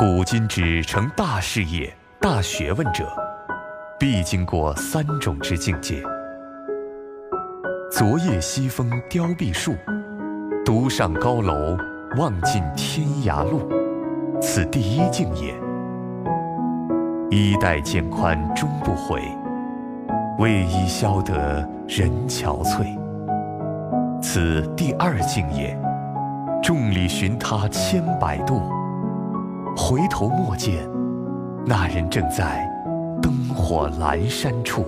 古今之成大事业、大学问者，必经过三种之境界：昨夜西风凋碧树，独上高楼，望尽天涯路。此第一境也。衣带渐宽终不悔，为伊消得人憔悴。此第二境也。众里寻他千百度，回头莫见，那人正在灯火阑珊处。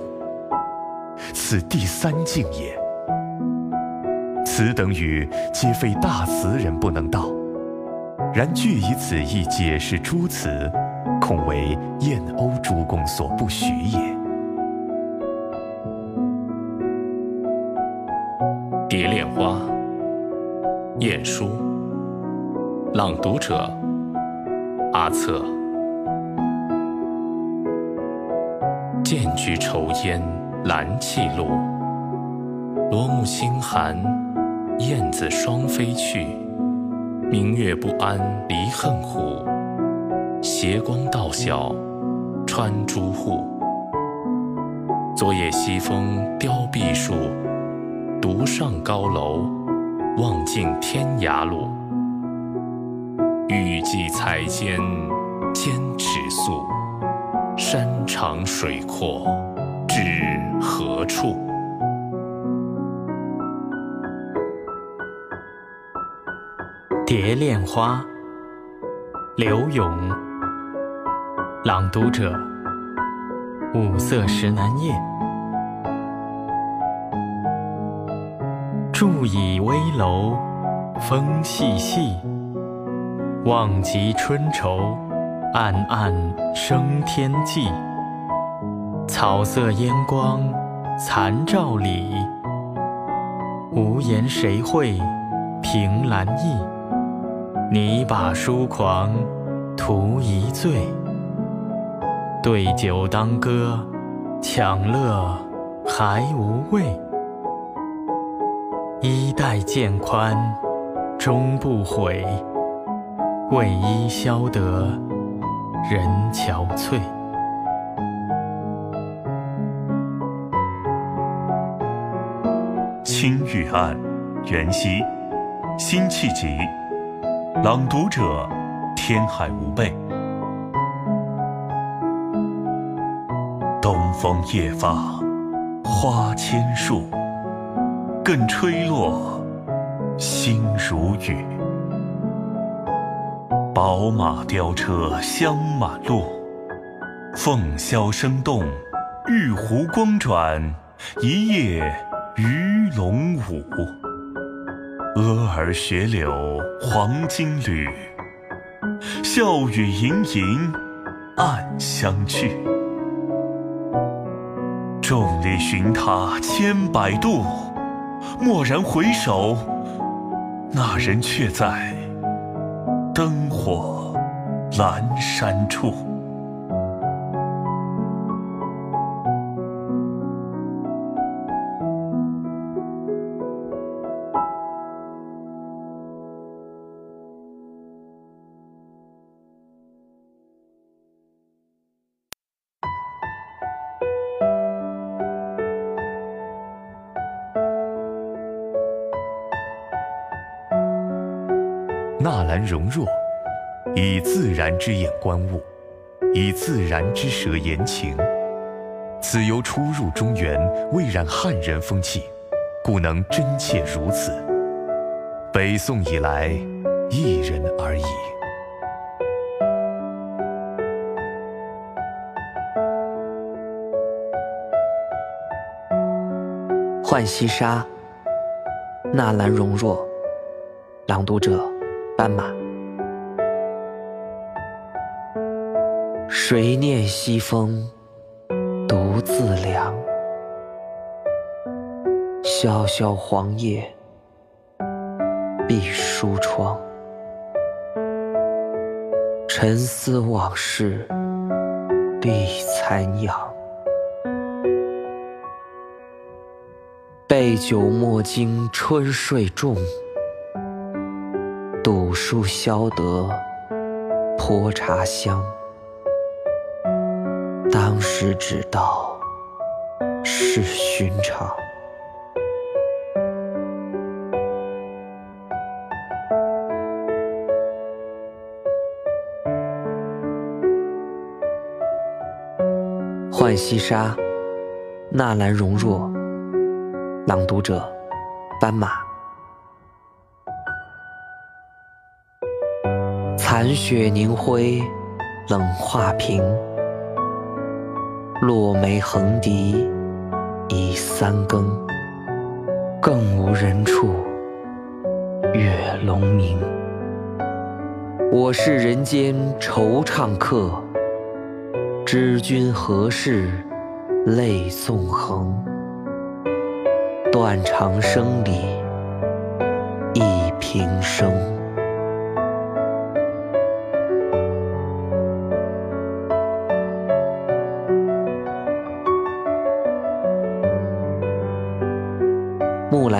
此第三境也。此等语皆非大词人不能道，然据以此意解释诸词，恐为燕鸥诸公所不许也。蝶恋花，晏殊。朗读者：阿策。剑居愁烟兰气露，罗幕轻寒，燕子双飞去。明月不安离恨苦，斜光到晓穿朱户。昨夜西风凋碧树，独上高楼，望尽天涯路。欲济才间千尺素，山长水阔至何处？《蝶恋花》刘永，朗读者：五色石南叶。伫倚危楼，风细细。望极春愁，暗暗生天际。草色烟光残照里，无言谁会凭栏意？拟把书狂图一醉，对酒当歌，强乐还无味。衣带渐宽终不悔。为伊消得人憔悴。青玉案，元夕，辛弃疾。朗读者：天海无贝。东风夜发花千树，更吹落，星如雨。宝马雕车香满路，凤箫声动，玉壶光转，一夜鱼龙舞。蛾儿雪柳黄金缕，笑语盈盈暗香去。众里寻他千百度，蓦然回首，那人却在。灯火阑珊处。纳兰容若以自然之眼观物，以自然之舌言情。此由初入中原，未染汉人风气，故能真切如此。北宋以来，一人而已。《浣溪沙》纳兰容若，朗读者。斑马，谁念西风独自凉？萧萧黄叶闭疏窗。沉思往事立残阳。备酒莫惊春睡重。赌书消得泼茶香。当时只道是寻常。浣溪沙，纳兰容若。朗读者：斑马。残雪凝辉，冷画屏。落梅横笛已三更，更无人处，月胧明。我是人间惆怅客。知君何事，泪纵横。断肠声里忆平生。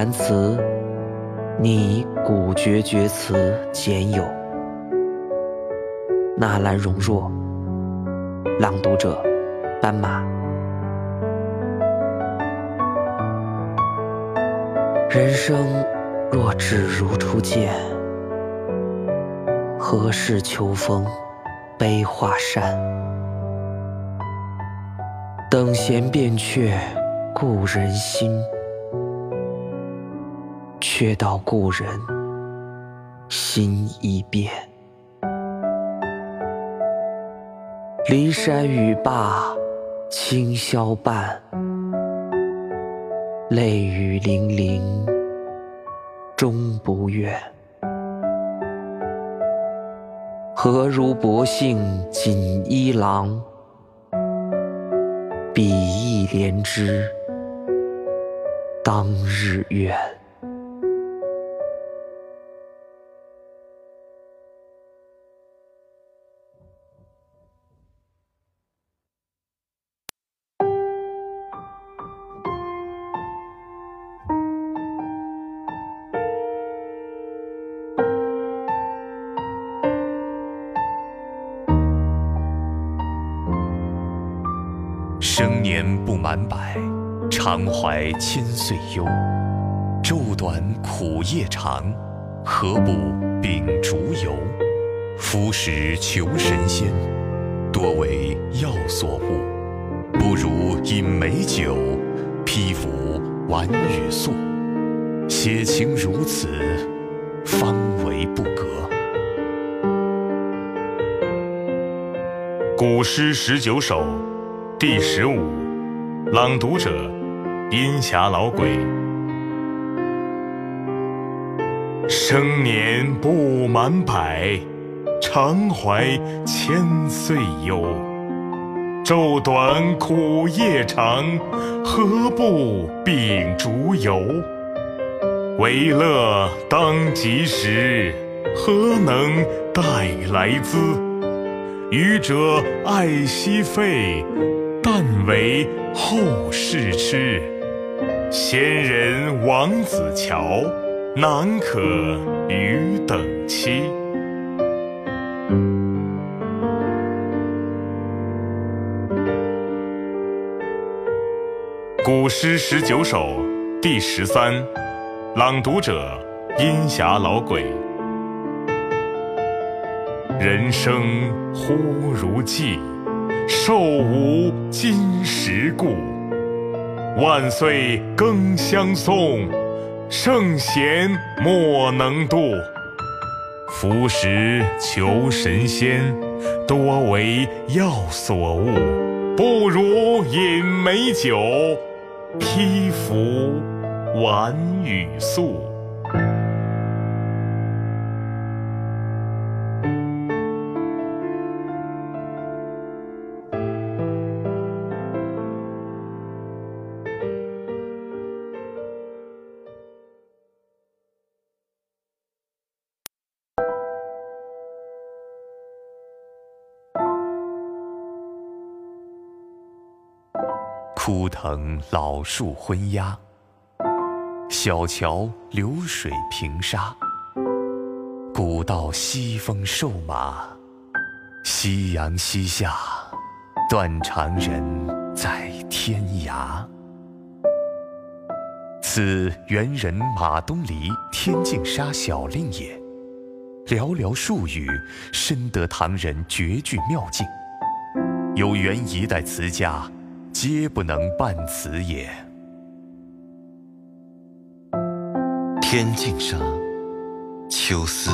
兰辞，拟古绝绝词简有。纳兰容若。朗读者：斑马。人生若只如初见，何事秋风悲画扇？等闲变却故人心，却道故人心已变。骊山语罢清宵半，泪雨霖铃终不怨。何如薄幸锦衣郎，比翼连枝当日愿。满百，常怀千岁忧。昼短苦夜长，何不秉烛游？夫时求神仙，多为药所误。不如饮美酒，披拂晚雨素。写情如此，方为不格。古诗十九首。第十五，朗读者：阴霞老鬼。生年不满百，常怀千岁忧。昼短苦夜长，何不秉烛游？为乐当及时，何能待来兹？愚者爱惜费。但为后世痴，仙人王子乔，难可与等期。古诗十九首第十三，朗读者：阴霞老鬼。人生忽如寄。寿无今时故，万岁更相送，圣贤莫能度。夫时求神仙，多为药所误。不如饮美酒，披拂晚雨素。枯藤老树昏鸦，小桥流水平沙。古道西风瘦马，夕阳西下，断肠人在天涯。此元人马东篱天净沙小令也。寥寥数语，深得唐人绝句妙境。有元一代词家，皆不能伴此也。天净沙，秋思，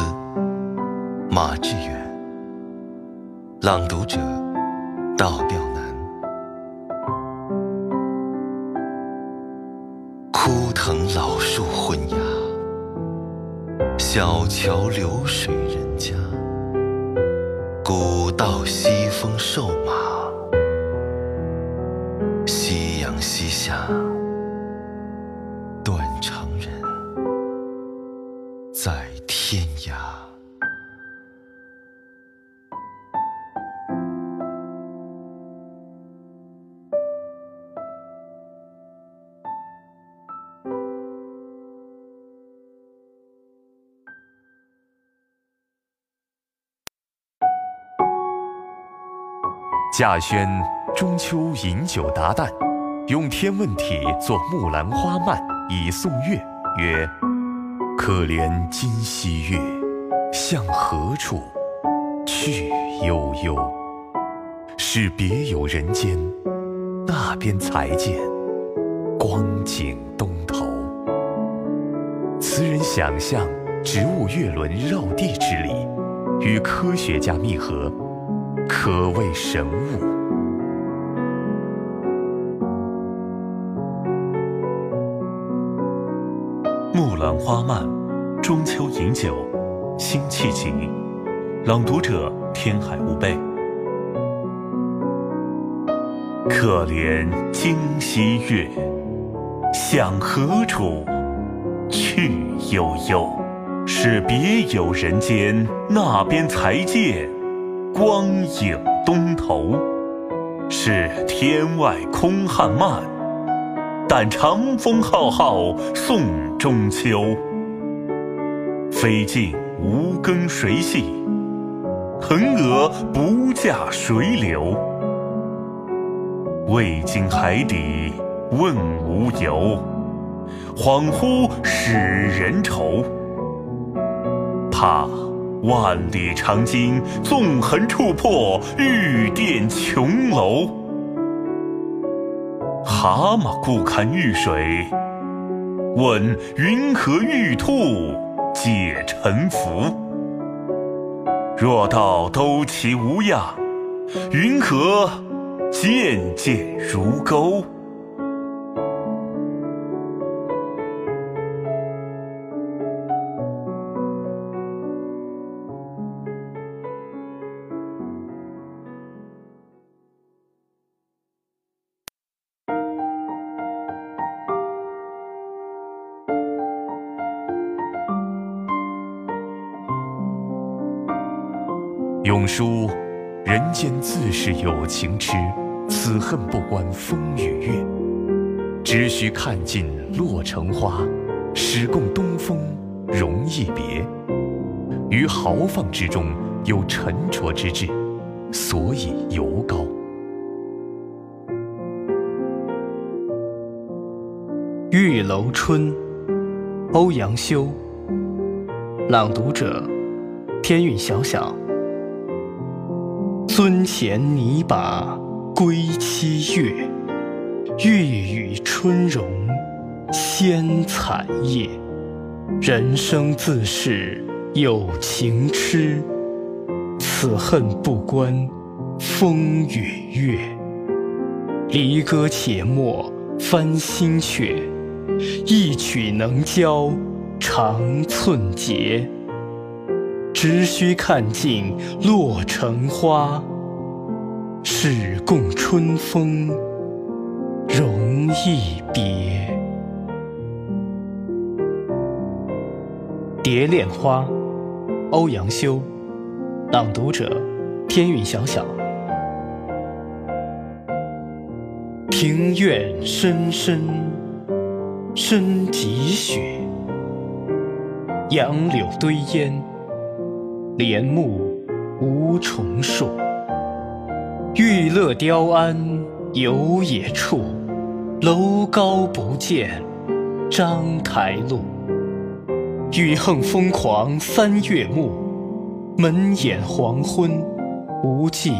马致远。朗读者：道调南。枯藤老树昏鸦，小桥流水人家。古道西风瘦马，膝下，断肠人。在天涯。稼轩中秋饮酒达旦，用天问体作《木兰花漫》以颂乐，曰。可怜今夕月，向何处去悠悠？是别有人间，那边才见光景东头。词人想象植物月轮绕地之理，与科学家密合，可谓神物。《木兰花漫》中秋饮酒，辛弃疾。朗读者：天海无贝。可怜今夕月，向何处去悠悠？是别有人间，那边才见光影东头。是天外空汉漫。但长风浩浩送中秋，飞尽无更谁系？腾蛾不驾谁流？未经海底问无由，恍惚使人愁。怕万里长鲸纵横触破玉殿琼楼。蛤蟆顾看玉水，问云何玉兔解沉浮？若道都其无恙，云何渐渐如钩？自是有情痴，此恨不关风与月。只须看尽落成花，始共东风容易别。于豪放之中有沉着之志，所以尤高。《玉楼春》，欧阳修。朗读者：天韵小小。樽前拟把归期月，月与春容鲜惨夜。人生自是有情痴，此恨不关风与月。离歌且莫翻新阙，一曲能教长寸节。只须看尽落成花，始共春风容易别。《蝶恋花》，欧阳修。朗读者：天韵小小。庭院深深深几许？杨柳堆烟。帘幕无重数。玉勒雕鞍游野处，楼高不见章台路。雨横风狂三月暮，门掩黄昏，无计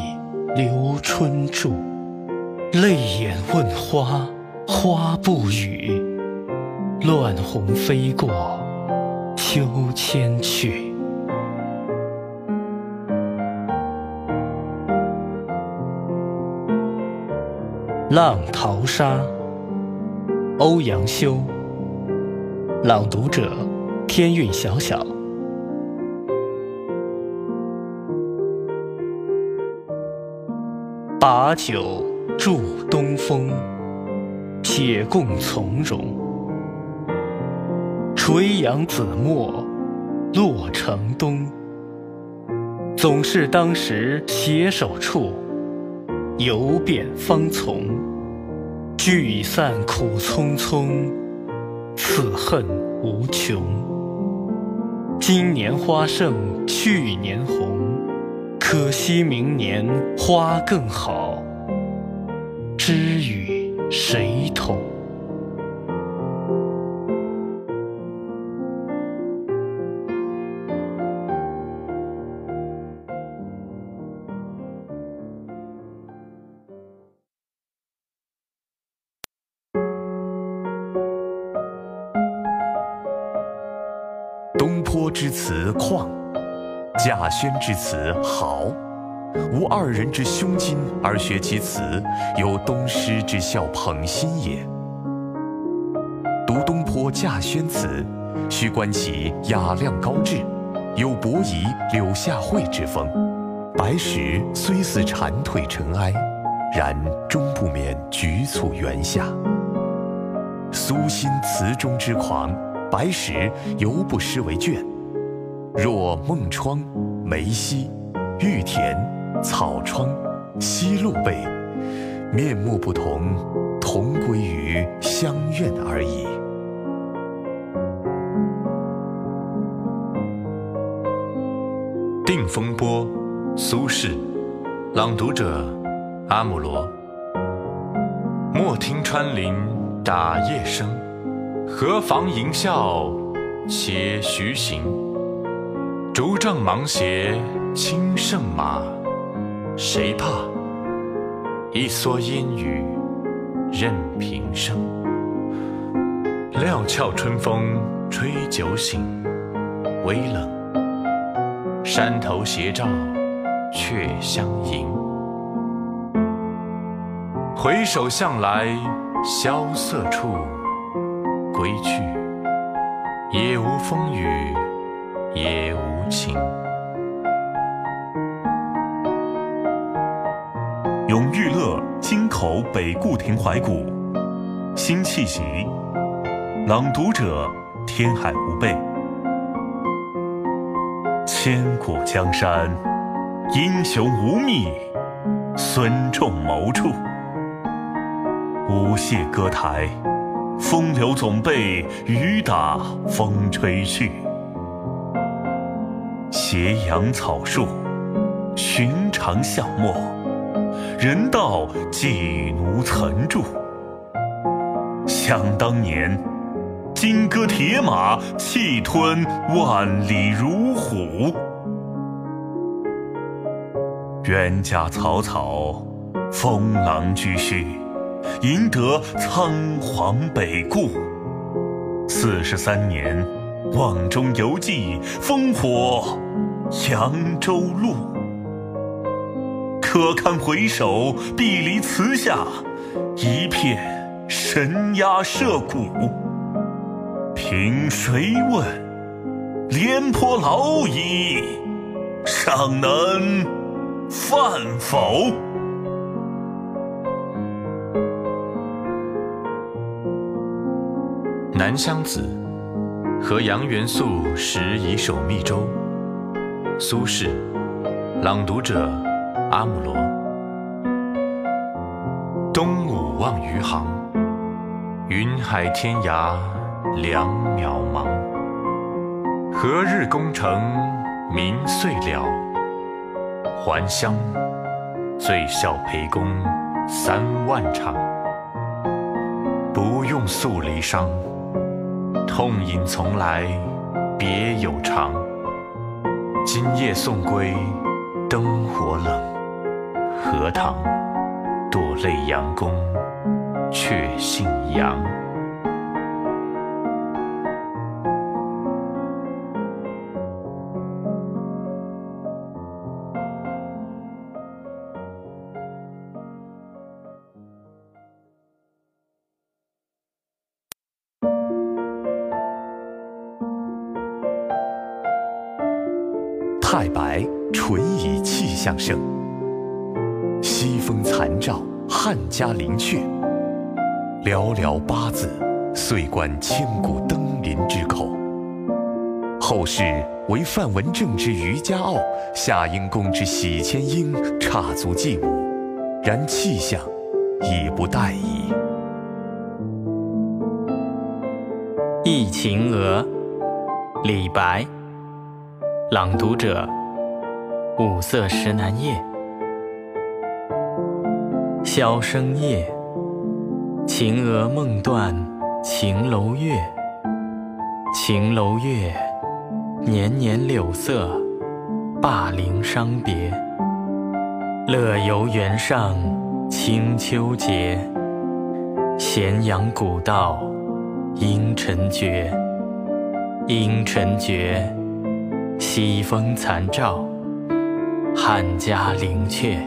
留春住。泪眼问花，花不语，乱红飞过秋千去。《浪淘沙》欧阳修，朗读者：天韵小小。把酒祝东风，且共从容。垂杨紫陌洛城东，总是当时携手处。游遍芳丛，聚散苦匆匆，此恨无穷。今年花胜去年红，可惜明年花更好，知与谁同？况，稼轩之词豪。无二人之胸襟而学其词，有东施之效捧心也。读东坡稼轩词，须观其雅量高致，有伯夷、柳下惠之风。白石虽似蝉蜕尘埃，然终不免局促原下。苏辛词中之狂。白石犹不失为卷，若梦窗、梅溪、玉田、草窗、西路背，面目不同，同归于乡愿而已。《定风波》苏轼，朗读者：阿姆罗。莫听穿林打叶声。何妨吟啸，且徐行。竹杖芒鞋轻胜马，谁怕？一蓑烟雨任平生。料峭春风吹酒醒，微冷。山头斜照却相迎。回首向来萧瑟处。归去，也无风雨也无晴。咏玉乐京口北固亭怀古，辛弃疾。朗读者：天海无备。千古江山，英雄无觅，孙仲谋处。舞榭歌台。风流总被雨打风吹去，斜阳草树，寻常巷陌，人道寄奴曾住。想当年，金戈铁马，气吞万里如虎。冤家草草，风狼居胥。赢得仓皇北顾，四十三年，望中犹记烽火扬州路。可堪回首，碧离词下，一片神鸦社鼓。凭谁问？廉颇老矣，尚能饭否？南乡子，和杨元素时以守密舟。苏轼，朗读者：阿姆罗。东吴望余杭，云海天涯两渺茫。何日功成名遂了？还乡，最笑陪公三万场。不用诉离殇，痛饮从来别有长。今夜送归，灯火冷，荷塘堕泪阳公，却姓杨。白纯以气象盛，西风残照汉家陵阙。寥寥八字，遂冠千古登临之口。后世为范文正之渔家傲，夏英公之喜迁莺，差足祭舞，然气象已不殆矣。《忆秦娥》李白朗读者：五色石楠叶。箫声夜，秦娥梦断秦楼月。秦楼月，年年柳色灞陵伤别。乐游原上清秋节，咸阳古道阴沉绝。阴沉绝。西风残照，汉家陵阙。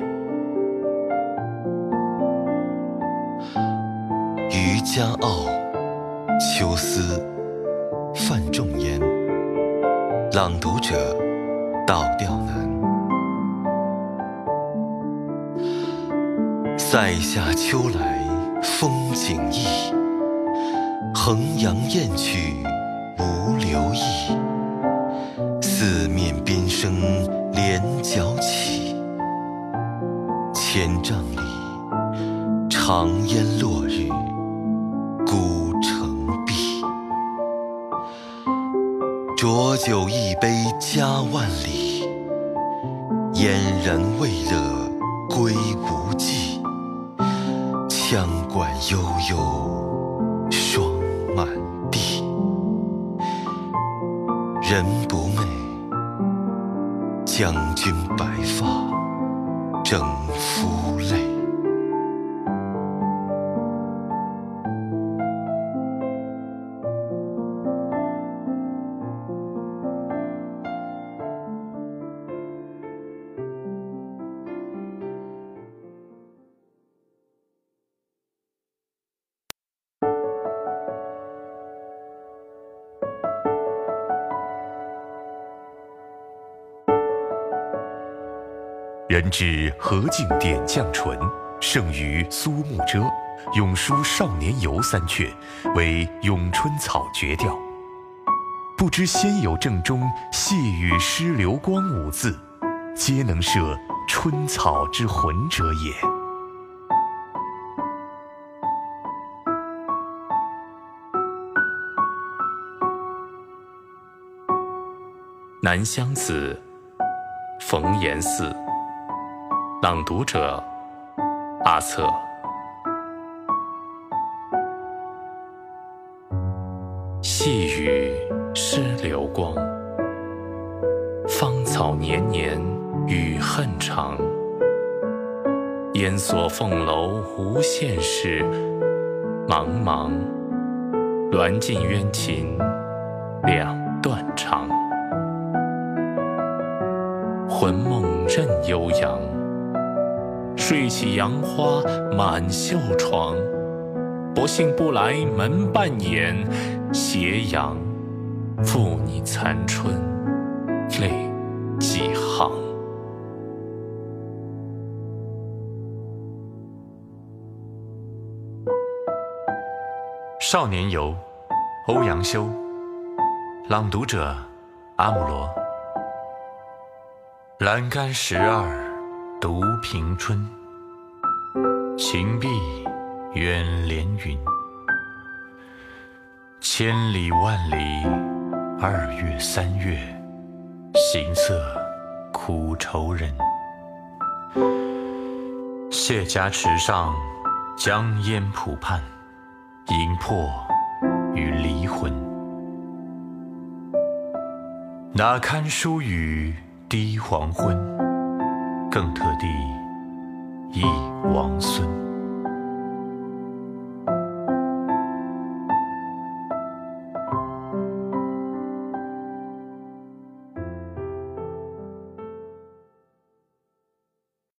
渔家傲，秋思，范仲淹。朗读者：倒吊男。塞下秋来风景异，衡阳雁去无留意。四面边声连角起，千嶂里，长烟落日孤城闭。浊酒一杯家万里，燕然未勒归无计。羌管悠悠霜满地，人不寐。将军白发征人知何敬点绛唇，胜于苏幕遮。《咏书少年游》三阙为咏春草绝调。不知先有正中谢雨诗流光五字，皆能摄春草之魂者也。《南乡子·冯延巳。朗读者：阿策。细雨湿流光，芳草年年与恨长。烟锁凤楼无限事，茫茫鸾镜鸳情两断肠。魂梦任悠扬，睡起杨花满袖床。不信不来门半掩，斜阳负你残春泪几行。《少年游》欧阳修，朗读者：阿姆罗。栏杆十二独凭春，晴碧远连云。千里万里，二月三月，行色苦愁人。谢家池上，江烟浦畔，银魄与离魂。哪堪疏雨滴黄昏，更特地忆王孙。